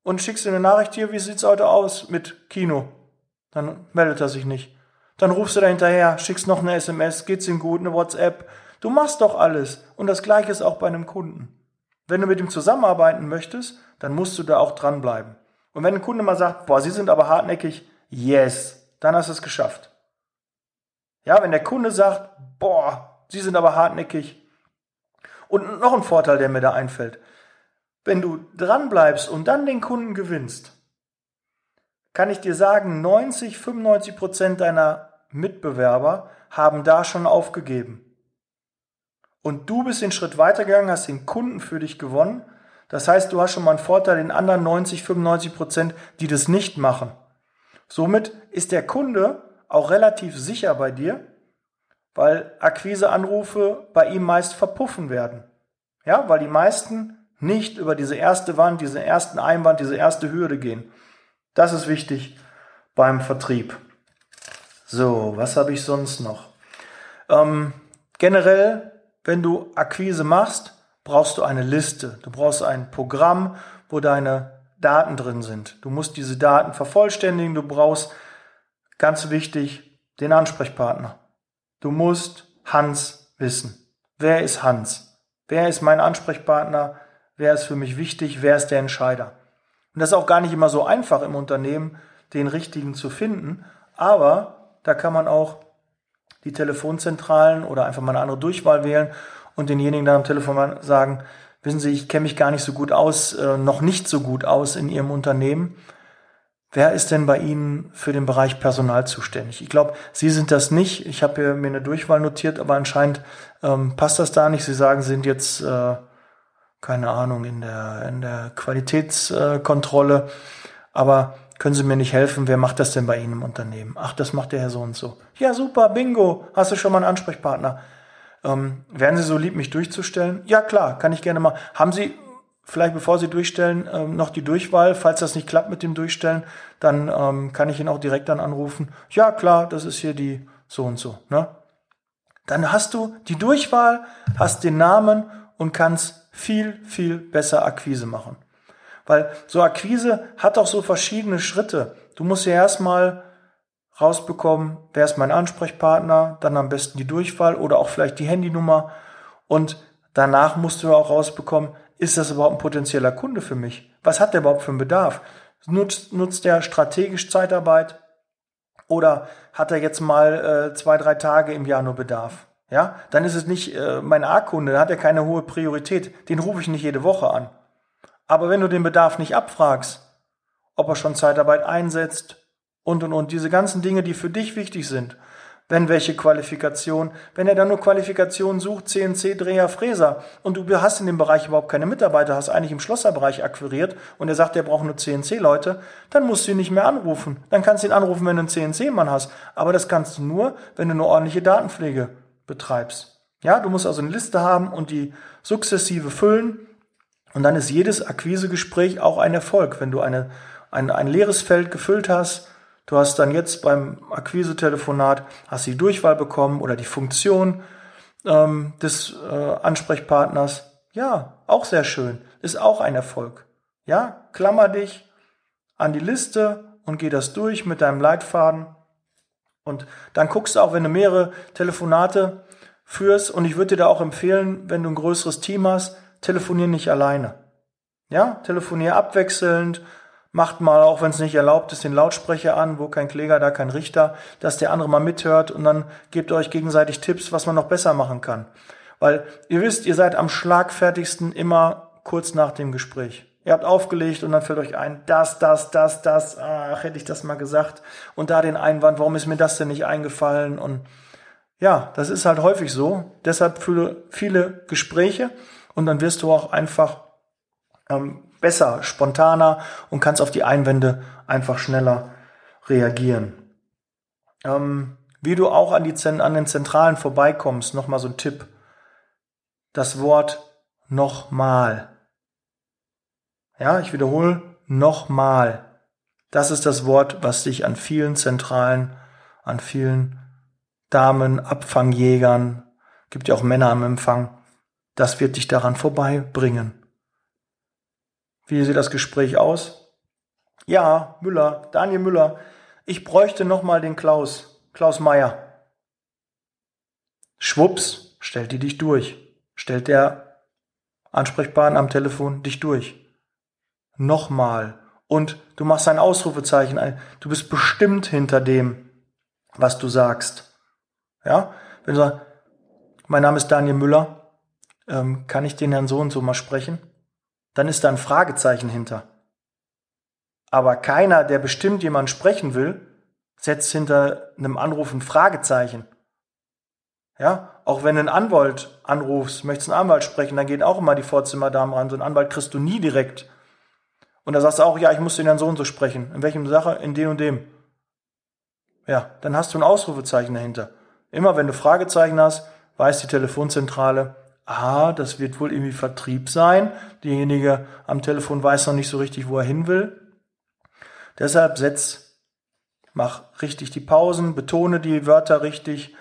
Und schickst dir eine Nachricht hier, wie sieht's heute aus mit Kino? Dann meldet er sich nicht. Dann rufst du da hinterher, schickst noch eine SMS, geht's ihm gut, eine WhatsApp. Du machst doch alles. Und das Gleiche ist auch bei einem Kunden. Wenn du mit ihm zusammenarbeiten möchtest, dann musst du da auch dranbleiben. Und wenn ein Kunde mal sagt, boah, Sie sind aber hartnäckig, yes, dann hast du es geschafft. Ja, wenn der Kunde sagt, boah, Sie sind aber hartnäckig. Und noch ein Vorteil, der mir da einfällt. Wenn du dranbleibst und dann den Kunden gewinnst, kann ich dir sagen, 90, 95 Prozent deiner Mitbewerber haben da schon aufgegeben. Und du bist den Schritt weitergegangen, hast den Kunden für dich gewonnen. Das heißt, du hast schon mal einen Vorteil den anderen 90, 95 Prozent, die das nicht machen. Somit ist der Kunde auch relativ sicher bei dir, weil Akquiseanrufe bei ihm meist verpuffen werden. Ja, weil die meisten nicht über diese erste Wand, diesen ersten Einwand, diese erste Hürde gehen. Das ist wichtig beim Vertrieb. So, was habe ich sonst noch? Ähm, generell, wenn du Akquise machst, brauchst du eine Liste. Du brauchst ein Programm, wo deine Daten drin sind. Du musst diese Daten vervollständigen. Du brauchst, ganz wichtig, den Ansprechpartner. Du musst Hans wissen. Wer ist Hans? Wer ist mein Ansprechpartner? wer ist für mich wichtig, wer ist der Entscheider. Und das ist auch gar nicht immer so einfach im Unternehmen, den richtigen zu finden, Aber da kann man auch die Telefonzentralen oder einfach mal eine andere Durchwahl wählen und denjenigen dann am Telefon sagen, wissen Sie, ich kenne mich gar nicht so gut aus, äh, noch nicht so gut aus in Ihrem Unternehmen. Wer ist denn bei Ihnen für den Bereich Personal zuständig? Ich glaube, Sie sind das nicht. Ich habe mir eine Durchwahl notiert, aber anscheinend ähm, passt das da nicht. Sie sagen, Sie sind jetzt, äh, keine Ahnung, in der, in der Qualitätskontrolle. aber können Sie mir nicht helfen? Wer macht das denn bei Ihnen im Unternehmen? Ach, das macht der Herr so und so. Ja, super, bingo. Hast du schon mal einen Ansprechpartner? Ähm, wären Sie so lieb, mich durchzustellen? Ja, klar, kann ich gerne mal. Haben Sie vielleicht, bevor Sie durchstellen, ähm, noch die Durchwahl? Falls das nicht klappt mit dem Durchstellen, dann ähm, kann ich ihn auch direkt dann anrufen. Ja, klar, das ist hier die so und so. Ne? Dann hast du die Durchwahl, hast den Namen und kannst viel, viel besser Akquise machen. Weil so Akquise hat auch so verschiedene Schritte. Du musst ja erstmal rausbekommen, wer ist mein Ansprechpartner, dann am besten die Durchwahl oder auch vielleicht die Handynummer und danach musst du auch rausbekommen, ist das überhaupt ein potenzieller Kunde für mich? Was hat der überhaupt für einen Bedarf? Nutzt, nutzt der strategisch Zeitarbeit oder hat er jetzt mal äh, zwei, drei Tage im Jahr nur Bedarf? Ja, dann ist es nicht äh, mein A-Kunde, dann hat er keine hohe Priorität. Den rufe ich nicht jede Woche an. Aber wenn du den Bedarf nicht abfragst, ob er schon Zeitarbeit einsetzt und und und, diese ganzen Dinge, die für dich wichtig sind, wenn welche Qualifikation, wenn er dann nur Qualifikationen sucht, CNC, Dreher, Fräser und du hast in dem Bereich überhaupt keine Mitarbeiter, hast eigentlich im Schlosserbereich akquiriert und er sagt, er braucht nur CNC-Leute, dann musst du ihn nicht mehr anrufen. Dann kannst du ihn anrufen, wenn du einen CNC-Mann hast. Aber das kannst du nur, wenn du eine ordentliche Datenpflege betreibst. Ja, du musst also eine Liste haben und die sukzessive füllen und dann ist jedes Akquisegespräch auch ein Erfolg. Wenn du eine, ein, ein leeres Feld gefüllt hast, du hast dann jetzt beim Akquisetelefonat, hast die Durchwahl bekommen oder die Funktion ähm, des äh, Ansprechpartners. Ja, auch sehr schön. Ist auch ein Erfolg. Ja, klammer dich an die Liste und geh das durch mit deinem Leitfaden. Und dann guckst du auch, wenn du mehrere Telefonate führst, und ich würde dir da auch empfehlen, wenn du ein größeres Team hast, telefonier nicht alleine. Ja, telefonier abwechselnd, macht mal, auch wenn es nicht erlaubt ist, den Lautsprecher an, wo kein Kläger, da kein Richter, dass der andere mal mithört und dann gebt euch gegenseitig Tipps, was man noch besser machen kann. Weil ihr wisst, ihr seid am schlagfertigsten immer kurz nach dem Gespräch. Ihr habt aufgelegt und dann fällt euch ein, das, das, das, das, ach, hätte ich das mal gesagt. Und da den Einwand, warum ist mir das denn nicht eingefallen? Und ja, das ist halt häufig so. Deshalb viele, viele Gespräche und dann wirst du auch einfach ähm, besser, spontaner und kannst auf die Einwände einfach schneller reagieren. Ähm, wie du auch an, die, an den Zentralen vorbeikommst, nochmal so ein Tipp. Das Wort nochmal. Ja, ich wiederhole nochmal. Das ist das Wort, was dich an vielen Zentralen, an vielen Damen, Abfangjägern, gibt ja auch Männer am Empfang, das wird dich daran vorbeibringen. Wie sieht das Gespräch aus? Ja, Müller, Daniel Müller, ich bräuchte noch mal den Klaus, Klaus Meier. Schwupps, stellt die dich durch. Stellt der Ansprechpartner am Telefon dich durch. Nochmal. Und du machst ein Ausrufezeichen ein. Du bist bestimmt hinter dem, was du sagst. Ja? Wenn du sagst, mein Name ist Daniel Müller, ähm, kann ich den Herrn so und so mal sprechen? Dann ist da ein Fragezeichen hinter. Aber keiner, der bestimmt jemand sprechen will, setzt hinter einem Anruf ein Fragezeichen. Ja, auch wenn du einen Anwalt anrufst, möchtest einen Anwalt sprechen, dann geht auch immer die Vorzimmerdame ran. So einen Anwalt kriegst du nie direkt. Und da sagst du auch, ja, ich muss den Herrn so und so sprechen. In welchem Sache? In dem und dem. Ja, dann hast du ein Ausrufezeichen dahinter. Immer wenn du Fragezeichen hast, weiß die Telefonzentrale, ah, das wird wohl irgendwie Vertrieb sein. Derjenige am Telefon weiß noch nicht so richtig, wo er hin will. Deshalb setz, mach richtig die Pausen, betone die Wörter richtig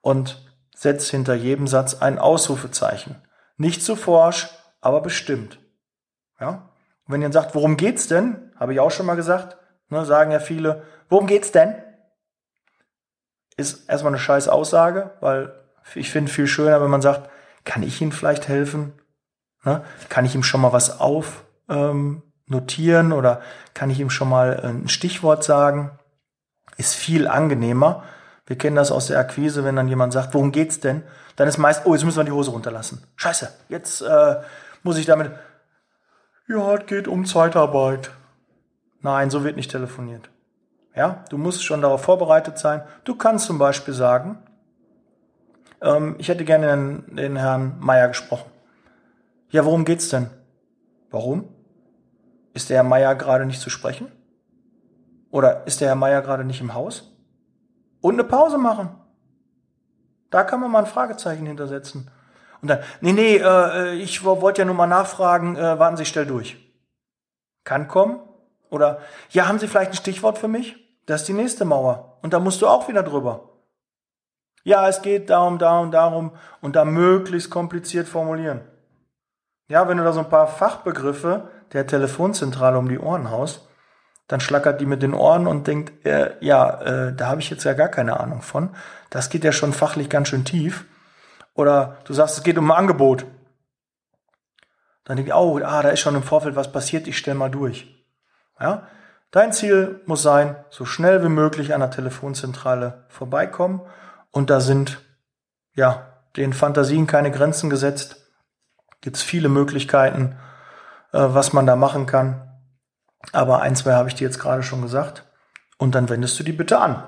und setz hinter jedem Satz ein Ausrufezeichen. Nicht zu forsch, aber bestimmt. Ja? Wenn ihr sagt, worum geht's denn? Habe ich auch schon mal gesagt. Ne, sagen ja viele, worum geht's denn? Ist erstmal eine scheiß Aussage, weil ich finde viel schöner, wenn man sagt, kann ich Ihnen vielleicht helfen? Ne? Kann ich ihm schon mal was auf ähm, notieren oder kann ich ihm schon mal ein Stichwort sagen? Ist viel angenehmer. Wir kennen das aus der Akquise, wenn dann jemand sagt, worum geht's denn? Dann ist meist, oh, jetzt müssen wir die Hose runterlassen. Scheiße, jetzt äh, muss ich damit. Ja, es geht um Zeitarbeit. Nein, so wird nicht telefoniert. Ja, du musst schon darauf vorbereitet sein. Du kannst zum Beispiel sagen, ähm, ich hätte gerne den, den Herrn Meier gesprochen. Ja, worum geht's denn? Warum? Ist der Herr Meier gerade nicht zu sprechen? Oder ist der Herr Meier gerade nicht im Haus? Und eine Pause machen. Da kann man mal ein Fragezeichen hintersetzen. Und dann, nee, nee, äh, ich wollte ja nur mal nachfragen, äh, warten Sie, stell durch. Kann kommen. Oder, ja, haben Sie vielleicht ein Stichwort für mich? Das ist die nächste Mauer. Und da musst du auch wieder drüber. Ja, es geht darum, darum, darum und da möglichst kompliziert formulieren. Ja, wenn du da so ein paar Fachbegriffe der Telefonzentrale um die Ohren haust, dann schlackert die mit den Ohren und denkt, äh, ja, äh, da habe ich jetzt ja gar keine Ahnung von. Das geht ja schon fachlich ganz schön tief. Oder du sagst, es geht um ein Angebot. Dann denke ich, oh, ah, da ist schon im Vorfeld was passiert, ich stelle mal durch. Ja? Dein Ziel muss sein, so schnell wie möglich an der Telefonzentrale vorbeikommen. Und da sind, ja, den Fantasien keine Grenzen gesetzt. Gibt es viele Möglichkeiten, äh, was man da machen kann. Aber ein, zwei habe ich dir jetzt gerade schon gesagt. Und dann wendest du die bitte an.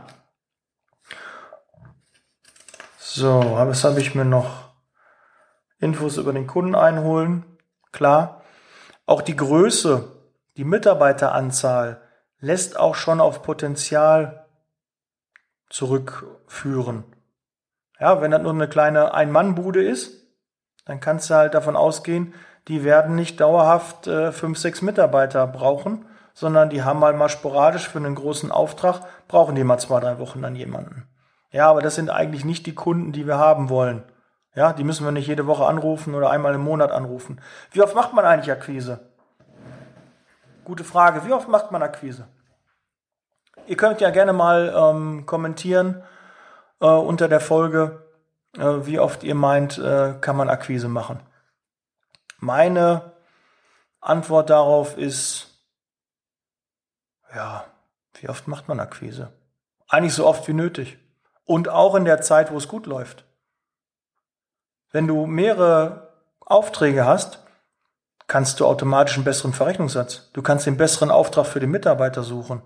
So, was habe ich mir noch? Infos über den Kunden einholen. Klar. Auch die Größe, die Mitarbeiteranzahl lässt auch schon auf Potenzial zurückführen. Ja, wenn das nur eine kleine Ein-Mann-Bude ist, dann kannst du halt davon ausgehen, die werden nicht dauerhaft äh, fünf, sechs Mitarbeiter brauchen, sondern die haben halt mal sporadisch für einen großen Auftrag, brauchen die mal zwei, drei Wochen dann jemanden. Ja, aber das sind eigentlich nicht die Kunden, die wir haben wollen. Ja, die müssen wir nicht jede Woche anrufen oder einmal im Monat anrufen. Wie oft macht man eigentlich Akquise? Gute Frage. Wie oft macht man Akquise? Ihr könnt ja gerne mal ähm, kommentieren äh, unter der Folge, äh, wie oft ihr meint, äh, kann man Akquise machen. Meine Antwort darauf ist, ja, wie oft macht man Akquise? Eigentlich so oft wie nötig. Und auch in der Zeit, wo es gut läuft. Wenn du mehrere Aufträge hast, kannst du automatisch einen besseren Verrechnungssatz. Du kannst den besseren Auftrag für den Mitarbeiter suchen.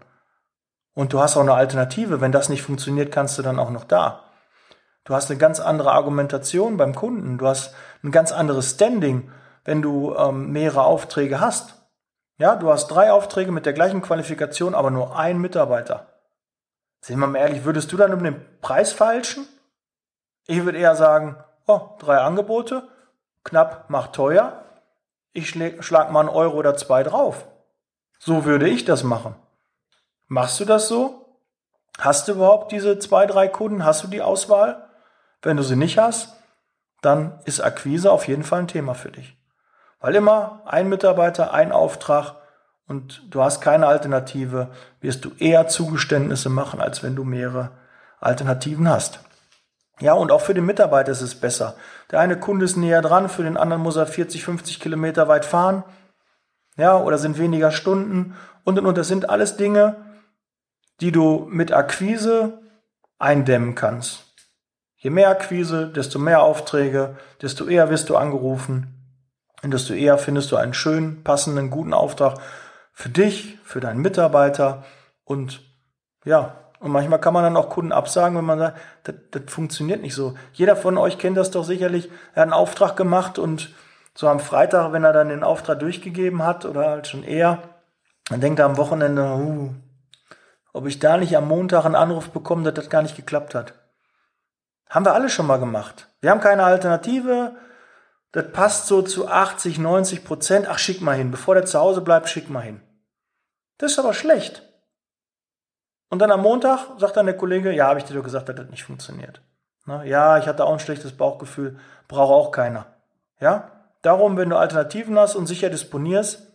Und du hast auch eine Alternative. Wenn das nicht funktioniert, kannst du dann auch noch da. Du hast eine ganz andere Argumentation beim Kunden. Du hast ein ganz anderes Standing wenn du ähm, mehrere Aufträge hast. Ja, du hast drei Aufträge mit der gleichen Qualifikation, aber nur ein Mitarbeiter. Sehen wir mal ehrlich, würdest du dann um den Preis falschen? Ich würde eher sagen, oh, drei Angebote, knapp macht teuer. Ich schlag mal einen Euro oder zwei drauf. So würde ich das machen. Machst du das so? Hast du überhaupt diese zwei, drei Kunden? Hast du die Auswahl? Wenn du sie nicht hast, dann ist Akquise auf jeden Fall ein Thema für dich. Weil immer ein Mitarbeiter, ein Auftrag und du hast keine Alternative, wirst du eher Zugeständnisse machen, als wenn du mehrere Alternativen hast. Ja, und auch für den Mitarbeiter ist es besser. Der eine Kunde ist näher dran, für den anderen muss er 40, 50 Kilometer weit fahren. Ja, oder sind weniger Stunden und und und. Das sind alles Dinge, die du mit Akquise eindämmen kannst. Je mehr Akquise, desto mehr Aufträge, desto eher wirst du angerufen und desto eher findest du einen schönen, passenden, guten Auftrag für dich, für deinen Mitarbeiter und ja, und manchmal kann man dann auch Kunden absagen, wenn man sagt, das, das funktioniert nicht so. Jeder von euch kennt das doch sicherlich. Er hat einen Auftrag gemacht und so am Freitag, wenn er dann den Auftrag durchgegeben hat oder halt schon eher, dann denkt er am Wochenende, uh, ob ich da nicht am Montag einen Anruf bekomme, dass das gar nicht geklappt hat. Haben wir alle schon mal gemacht. Wir haben keine Alternative, das passt so zu 80, 90 Prozent. Ach, schick mal hin. Bevor der zu Hause bleibt, schick mal hin. Das ist aber schlecht. Und dann am Montag sagt dann der Kollege, ja, habe ich dir doch gesagt, dass das nicht funktioniert. Na, ja, ich hatte auch ein schlechtes Bauchgefühl, braucht auch keiner. Ja? Darum, wenn du Alternativen hast und sicher disponierst,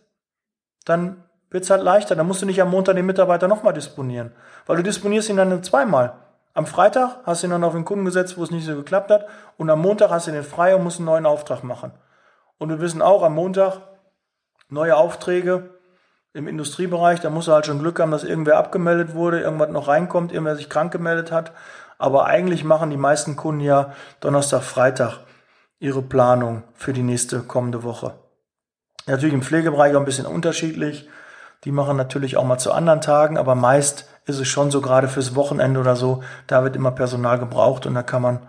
dann wird es halt leichter. Dann musst du nicht am Montag den Mitarbeiter nochmal disponieren. Weil du disponierst ihn dann zweimal. Am Freitag hast du ihn dann auf den Kunden gesetzt, wo es nicht so geklappt hat. Und am Montag hast du den frei und musst einen neuen Auftrag machen. Und wir wissen auch, am Montag neue Aufträge Im Industriebereich, da muss er halt schon Glück haben, dass irgendwer abgemeldet wurde, irgendwas noch reinkommt, irgendwer sich krank gemeldet hat. Aber eigentlich machen die meisten Kunden ja Donnerstag, Freitag ihre Planung für die nächste kommende Woche. Natürlich im Pflegebereich auch ein bisschen unterschiedlich. Die machen natürlich auch mal zu anderen Tagen, aber meist ist es schon so, gerade fürs Wochenende oder so, da wird immer Personal gebraucht und da kann man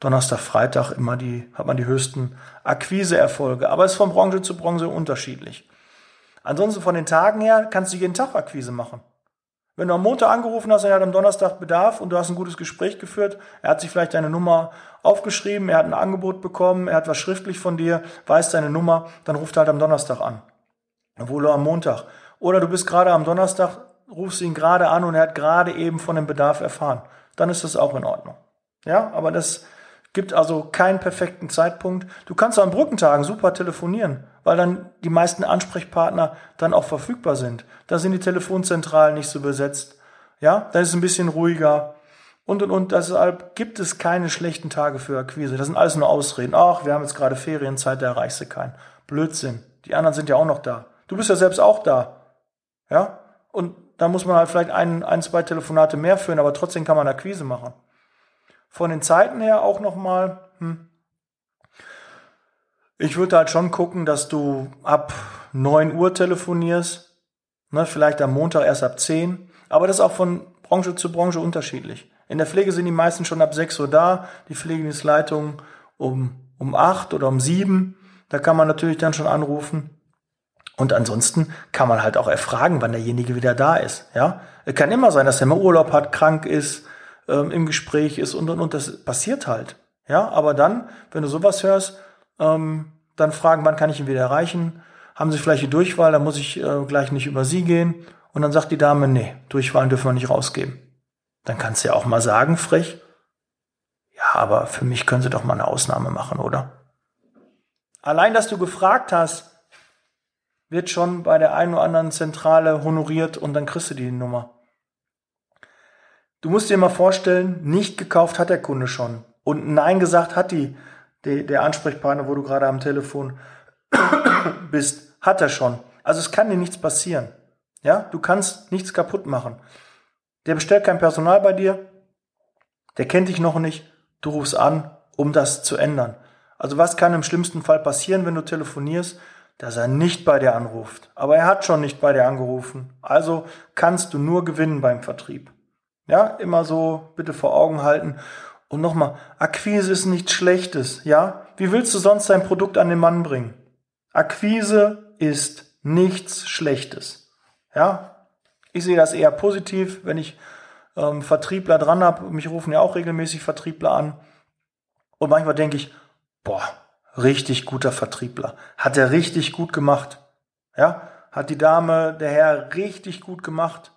Donnerstag, Freitag immer die, hat man die höchsten Akquiseerfolge. Aber es ist von Branche zu Branche unterschiedlich. Ansonsten von den Tagen her kannst du jeden Tag Akquise machen. Wenn du am Montag angerufen hast, er hat am Donnerstag Bedarf und du hast ein gutes Gespräch geführt, er hat sich vielleicht deine Nummer aufgeschrieben, er hat ein Angebot bekommen, er hat was schriftlich von dir, weiß deine Nummer, dann ruft er halt am Donnerstag an. Obwohl er am Montag. Oder du bist gerade am Donnerstag, rufst ihn gerade an und er hat gerade eben von dem Bedarf erfahren. Dann ist das auch in Ordnung. Ja, aber das gibt also keinen perfekten Zeitpunkt. Du kannst an Brückentagen super telefonieren, weil dann die meisten Ansprechpartner dann auch verfügbar sind. Da sind die Telefonzentralen nicht so besetzt. Ja, da ist es ein bisschen ruhiger. Und, und, und deshalb gibt es keine schlechten Tage für Akquise. Das sind alles nur Ausreden. Ach, wir haben jetzt gerade Ferienzeit, da erreichst du keinen. Blödsinn. Die anderen sind ja auch noch da. Du bist ja selbst auch da. Ja? Und da muss man halt vielleicht ein, ein, zwei Telefonate mehr führen, aber trotzdem kann man Akquise machen. Von den Zeiten her auch nochmal, hm. ich würde halt schon gucken, dass du ab 9 Uhr telefonierst, ne, vielleicht am Montag erst ab 10, aber das ist auch von Branche zu Branche unterschiedlich. In der Pflege sind die meisten schon ab 6 Uhr da, die Pflegedienstleitung um, um 8 oder um 7, da kann man natürlich dann schon anrufen. Und ansonsten kann man halt auch erfragen, wann derjenige wieder da ist. Ja, es kann immer sein, dass er mal Urlaub hat, krank ist, ähm, im Gespräch ist und und und. Das passiert halt. Ja, aber dann, wenn du sowas hörst, ähm, dann fragen, wann kann ich ihn wieder erreichen? Haben Sie vielleicht die Durchwahl? Dann muss ich äh, gleich nicht über Sie gehen. Und dann sagt die Dame, nee, Durchwahlen dürfen wir nicht rausgeben. Dann kannst du ja auch mal sagen, frech, ja, aber für mich können Sie doch mal eine Ausnahme machen, oder? Allein, dass du gefragt hast, wird schon bei der einen oder anderen Zentrale honoriert und dann kriegst du die Nummer. Du musst dir mal vorstellen, nicht gekauft hat der Kunde schon. Und Nein gesagt hat die, die der Ansprechpartner, wo du gerade am Telefon bist, hat er schon. Also es kann dir nichts passieren. Ja, du kannst nichts kaputt machen. Der bestellt kein Personal bei dir, der kennt dich noch nicht, du rufst an, um das zu ändern. Also was kann im schlimmsten Fall passieren, wenn du telefonierst? Dass er nicht bei dir anruft. Aber er hat schon nicht bei dir angerufen. Also kannst du nur gewinnen beim Vertrieb. Ja, immer so bitte vor Augen halten. Und nochmal, Akquise ist nichts Schlechtes, ja? Wie willst du sonst dein Produkt an den Mann bringen? Akquise ist nichts Schlechtes, ja? Ich sehe das eher positiv, wenn ich ähm, Vertriebler dran habe. Mich rufen ja auch regelmäßig Vertriebler an. Und manchmal denke ich, boah, richtig guter Vertriebler. Hat er richtig gut gemacht. Ja, hat die Dame, der Herr richtig gut gemacht.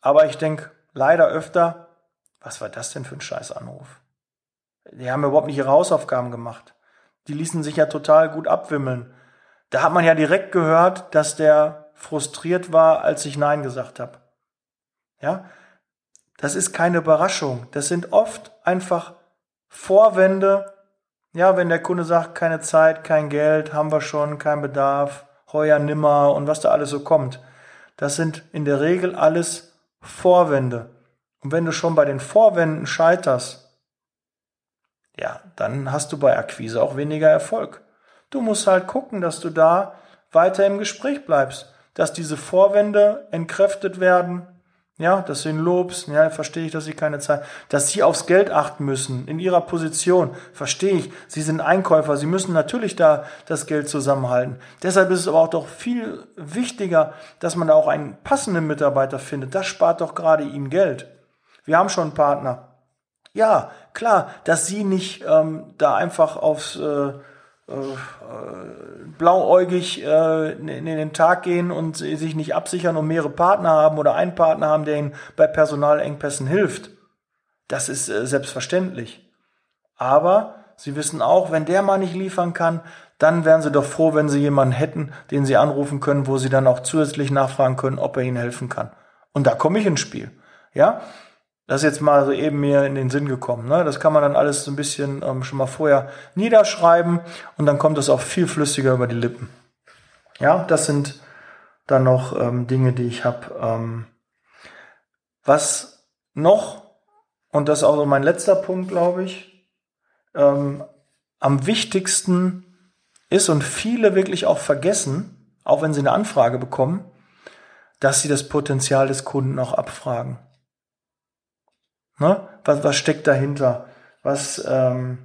Aber ich denke leider öfter, was war das denn für ein Scheißanruf? Die haben überhaupt nicht ihre Hausaufgaben gemacht. Die ließen sich ja total gut abwimmeln. Da hat man ja direkt gehört, dass der frustriert war, als ich Nein gesagt habe. Ja, das ist keine Überraschung. Das sind oft einfach Vorwände. Ja, wenn der Kunde sagt, keine Zeit, kein Geld, haben wir schon, kein Bedarf, heuer nimmer und was da alles so kommt. Das sind in der Regel alles Vorwände. Und wenn du schon bei den Vorwänden scheiterst, ja, dann hast du bei Akquise auch weniger Erfolg. Du musst halt gucken, dass du da weiter im Gespräch bleibst, dass diese Vorwände entkräftet werden, ja, dass du ihn lobst, ja, verstehe ich, dass sie keine Zeit, dass sie aufs Geld achten müssen, in ihrer Position, verstehe ich, sie sind Einkäufer, sie müssen natürlich da das Geld zusammenhalten. Deshalb ist es aber auch doch viel wichtiger, dass man da auch einen passenden Mitarbeiter findet. Das spart doch gerade ihnen Geld. Wir haben schon einen Partner. Ja, klar, dass sie nicht ähm, da einfach aufs äh, blauäugig äh, in den Tag gehen und sich nicht absichern und mehrere Partner haben oder einen Partner haben, der ihnen bei Personalengpässen hilft. Das ist äh, selbstverständlich. Aber sie wissen auch, wenn der mal nicht liefern kann, dann wären sie doch froh, wenn sie jemanden hätten, den sie anrufen können, wo sie dann auch zusätzlich nachfragen können, ob er ihnen helfen kann. Und da komme ich ins Spiel. Ja, das ist jetzt mal so eben mir in den Sinn gekommen. Ne? Das kann man dann alles so ein bisschen ähm, schon mal vorher niederschreiben und dann kommt es auch viel flüssiger über die Lippen. Ja, das sind, dann noch ähm, Dinge, die ich habe. Ähm, was noch, und das ist auch so mein letzter Punkt, glaube ich, ähm, am wichtigsten ist und viele wirklich auch vergessen, auch wenn sie eine Anfrage bekommen, dass sie das Potenzial des Kunden auch abfragen. Ne? Was, was steckt dahinter? Was ähm,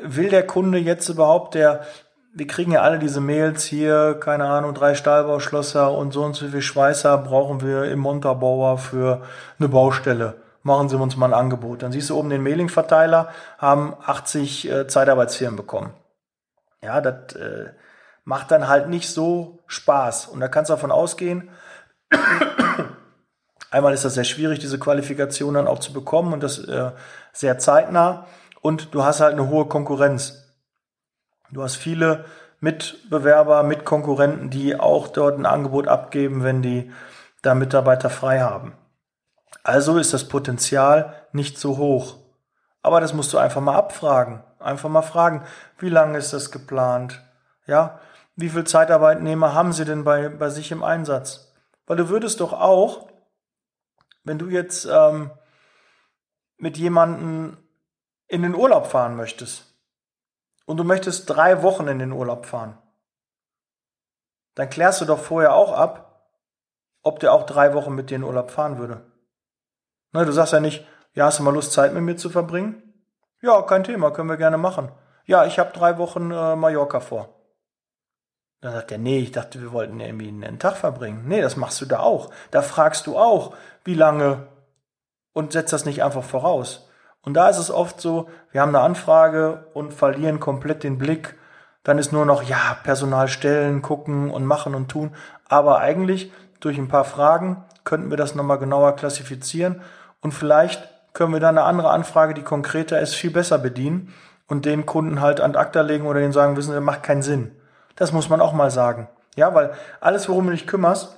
will der Kunde jetzt überhaupt, der, wir kriegen ja alle diese Mails hier, keine Ahnung, drei Stahlbauschlosser und so und so viel Schweißer brauchen wir im Montabaur für eine Baustelle. Machen Sie uns mal ein Angebot. Dann siehst du oben den Mailing-Verteiler, haben 80 äh, Zeitarbeitsfirmen bekommen. Ja, das äh, macht dann halt nicht so Spaß. Und da kannst du davon ausgehen, einmal ist das sehr schwierig, diese Qualifikation dann auch zu bekommen und das äh, sehr zeitnah. Und du hast halt eine hohe Konkurrenz. Du hast viele Mitbewerber, Mitkonkurrenten, die auch dort ein Angebot abgeben, wenn die da Mitarbeiter frei haben. Also ist das Potenzial nicht so hoch. Aber das musst du einfach mal abfragen. Einfach mal fragen, wie lange ist das geplant? Ja, wie viele Zeitarbeitnehmer haben sie denn bei, bei sich im Einsatz? Weil du würdest doch auch, wenn du jetzt ähm, mit jemandem in den Urlaub fahren möchtest und du möchtest drei Wochen in den Urlaub fahren, dann klärst du doch vorher auch ab, ob der auch drei Wochen mit dir in den Urlaub fahren würde. Ne, du sagst ja nicht, ja, hast du mal Lust, Zeit mit mir zu verbringen? Ja, kein Thema, können wir gerne machen. Ja, ich habe drei Wochen äh, Mallorca vor. Dann sagt er, nee, ich dachte, wir wollten irgendwie einen Tag verbringen. Nee, das machst du da auch. Da fragst du auch, wie lange und setzt das nicht einfach voraus. Und da ist es oft so, wir haben eine Anfrage und verlieren komplett den Blick. Dann ist nur noch, ja, Personal stellen, gucken und machen und tun. Aber eigentlich durch ein paar Fragen könnten wir das nochmal genauer klassifizieren und vielleicht können wir dann eine andere Anfrage, die konkreter ist, viel besser bedienen und den Kunden halt an ACTA legen oder denen sagen, wissen Sie, macht keinen Sinn. Das muss man auch mal sagen. Ja, weil alles, worum du dich kümmerst,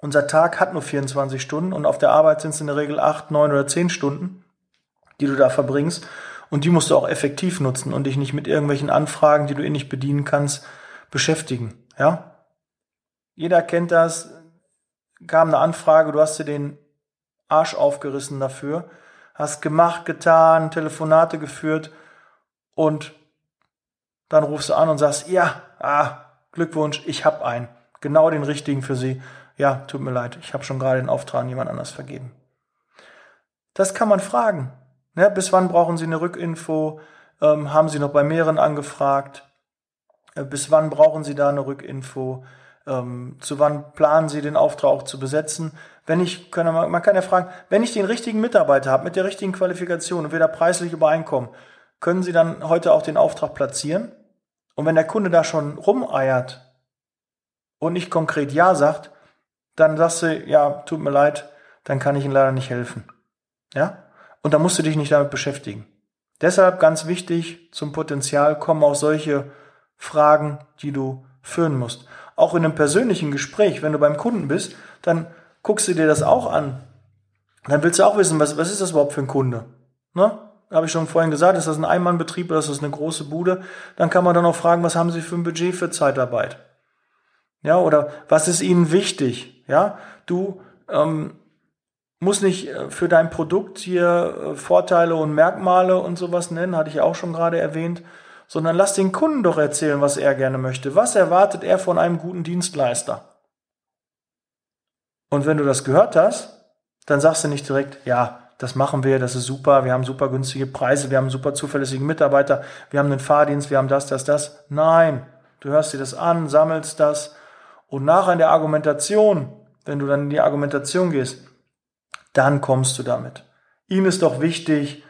unser Tag hat nur 24 Stunden und auf der Arbeit sind es in der Regel 8, 9 oder 10 Stunden die du da verbringst. Und die musst du auch effektiv nutzen und dich nicht mit irgendwelchen Anfragen, die du eh nicht bedienen kannst, beschäftigen. Ja? Jeder kennt das. Kam eine Anfrage, du hast dir den Arsch aufgerissen dafür, hast gemacht, getan, Telefonate geführt und dann rufst du an und sagst, ja, ah, Glückwunsch, ich hab einen. Genau den richtigen für Sie. Ja, tut mir leid, ich habe schon gerade den Auftrag an jemand anders vergeben. Das kann man fragen. Ne, bis wann brauchen Sie eine Rückinfo? Ähm, haben Sie noch bei mehreren angefragt? Äh, bis wann brauchen Sie da eine Rückinfo? Ähm, zu wann planen Sie den Auftrag auch zu besetzen? Wenn ich, können man, man kann ja fragen, wenn ich den richtigen Mitarbeiter habe, mit der richtigen Qualifikation und wir da preislich übereinkommen, können Sie dann heute auch den Auftrag platzieren? Und wenn der Kunde da schon rumeiert und nicht konkret Ja sagt, dann sagst du, ja, tut mir leid, dann kann ich Ihnen leider nicht helfen. Ja? Und da musst du dich nicht damit beschäftigen. Deshalb ganz wichtig, zum Potenzial kommen auch solche Fragen, die du führen musst. Auch in einem persönlichen Gespräch, wenn du beim Kunden bist, dann guckst du dir das auch an. Dann willst du auch wissen, was, was ist das überhaupt für ein Kunde? Ne? Habe ich schon vorhin gesagt, ist das ein Einmannbetrieb oder ist das eine große Bude? Dann kann man dann auch fragen, was haben Sie für ein Budget für Zeitarbeit? Ja, oder was ist Ihnen wichtig? Ja, du ähm, muss nicht äh, für dein Produkt hier äh, Vorteile und Merkmale und sowas nennen, hatte ich auch schon gerade erwähnt, sondern lass den Kunden doch erzählen, was er gerne möchte. Was erwartet er von einem guten Dienstleister? Und wenn du das gehört hast, dann sagst du nicht direkt, ja, das machen wir, das ist super, wir haben super günstige Preise, wir haben super zuverlässige Mitarbeiter, wir haben einen Fahrdienst, wir haben das, das, das. Nein, du hörst dir das an, sammelst das und nachher in der Argumentation, wenn du dann in die Argumentation gehst, dann kommst du damit. Ihm ist doch wichtig,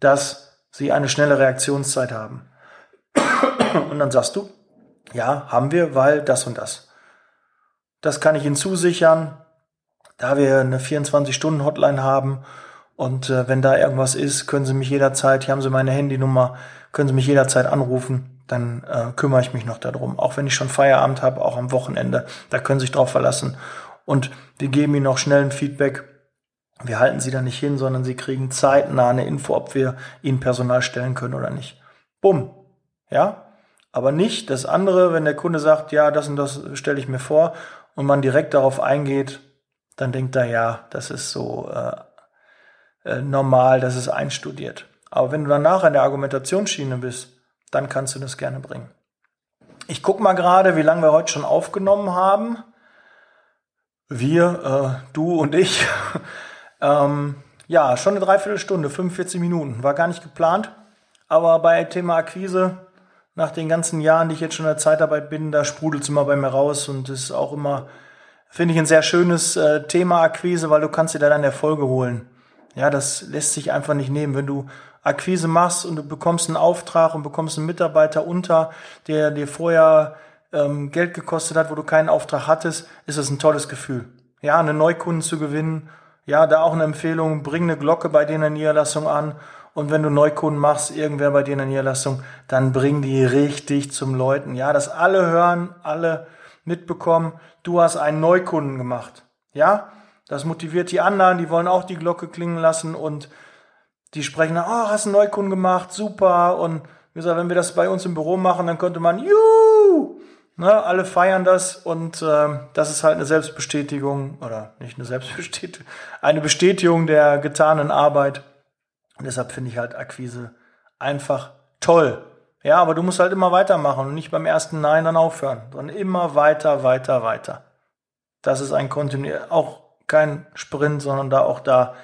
dass sie eine schnelle Reaktionszeit haben. Und dann sagst du, ja, haben wir, weil das und das. Das kann ich Ihnen zusichern, da wir eine 24-Stunden-Hotline haben und äh, wenn da irgendwas ist, können Sie mich jederzeit, hier haben Sie meine Handynummer, können Sie mich jederzeit anrufen, dann äh, kümmere ich mich noch darum. Auch wenn ich schon Feierabend habe, auch am Wochenende, da können Sie sich drauf verlassen. Und wir geben Ihnen auch schnell ein Feedback, wir halten sie da nicht hin, sondern sie kriegen zeitnah eine Info, ob wir ihnen Personal stellen können oder nicht. Bumm. Ja? Aber nicht das andere, wenn der Kunde sagt, ja, das und das stelle ich mir vor und man direkt darauf eingeht, dann denkt er, ja, das ist so äh, äh, normal, das ist einstudiert. Aber wenn du danach in der Argumentationsschiene bist, dann kannst du das gerne bringen. Ich guck mal gerade, wie lange wir heute schon aufgenommen haben. Wir, äh, du und ich. ähm, ja, schon eine Dreiviertelstunde, 45 Minuten. War gar nicht geplant. Aber bei Thema Akquise, nach den ganzen Jahren, die ich jetzt schon in der Zeitarbeit bin, da sprudelt es immer bei mir raus und ist auch immer, finde ich, ein sehr schönes äh, Thema Akquise, weil du kannst dir da dann Erfolge holen. Ja, das lässt sich einfach nicht nehmen. Wenn du Akquise machst und du bekommst einen Auftrag und bekommst einen Mitarbeiter unter, der dir vorher ähm, Geld gekostet hat, wo du keinen Auftrag hattest, ist das ein tolles Gefühl. Ja, einen Neukunden zu gewinnen. Ja, da auch eine Empfehlung, bring eine Glocke bei dir in der Niederlassung an. Und wenn du Neukunden machst, irgendwer bei dir in der Niederlassung, dann bring die richtig zum Leuten. Ja, dass alle hören, alle mitbekommen, du hast einen Neukunden gemacht. Ja, das motiviert die anderen, die wollen auch die Glocke klingen lassen und die sprechen, oh, hast einen Neukunden gemacht, super. Und wie gesagt, wenn wir das bei uns im Büro machen, dann könnte man, juhu, ne, alle feiern das und äh, das ist halt eine Selbstbestätigung oder nicht eine Selbstbestätigung, eine Bestätigung der getanen Arbeit. Und deshalb finde ich halt Akquise einfach toll. Ja, aber du musst halt immer weitermachen und nicht beim ersten Nein dann aufhören, sondern immer weiter, weiter, weiter. Das ist ein kontinuier, auch kein Sprint, sondern da auch da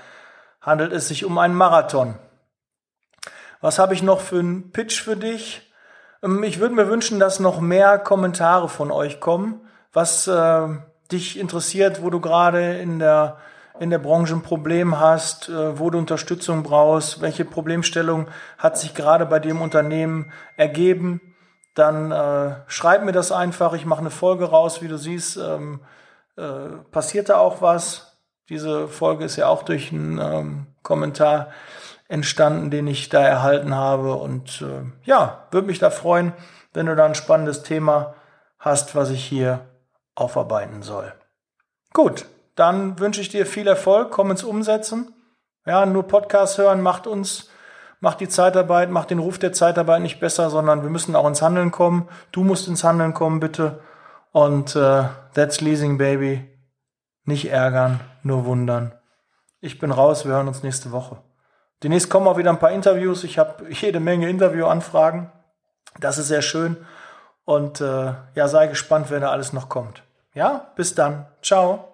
handelt es sich um einen Marathon. Was habe ich noch für einen Pitch für dich? Ähm, ich würde mir wünschen, dass noch mehr Kommentare von euch kommen, was äh, dich interessiert, wo du gerade in der in der Branche ein Problem hast, äh, wo du Unterstützung brauchst, welche Problemstellung hat sich gerade bei dem Unternehmen ergeben, dann äh, schreib mir das einfach. Ich mache eine Folge raus, wie du siehst, ähm, äh, passiert da auch was. Diese Folge ist ja auch durch einen ähm, Kommentar entstanden, den ich da erhalten habe. Und äh, ja, würde mich da freuen, wenn du da ein spannendes Thema hast, was ich hier aufarbeiten soll. Gut, dann wünsche ich dir viel Erfolg, komm ins Umsetzen. Ja, nur Podcast hören macht uns, macht die Zeitarbeit, macht den Ruf der Zeitarbeit nicht besser, sondern wir müssen auch ins Handeln kommen. Du musst ins Handeln kommen, bitte. Und äh, that's leasing, baby. Nicht ärgern, nur wundern. Ich bin raus, wir hören uns nächste Woche. Demnächst kommen auch wieder ein paar Interviews. Ich habe jede Menge Interviewanfragen. Das ist sehr schön. Und äh, ja, sei gespannt, wer da alles noch kommt. Ja, bis dann. Ciao.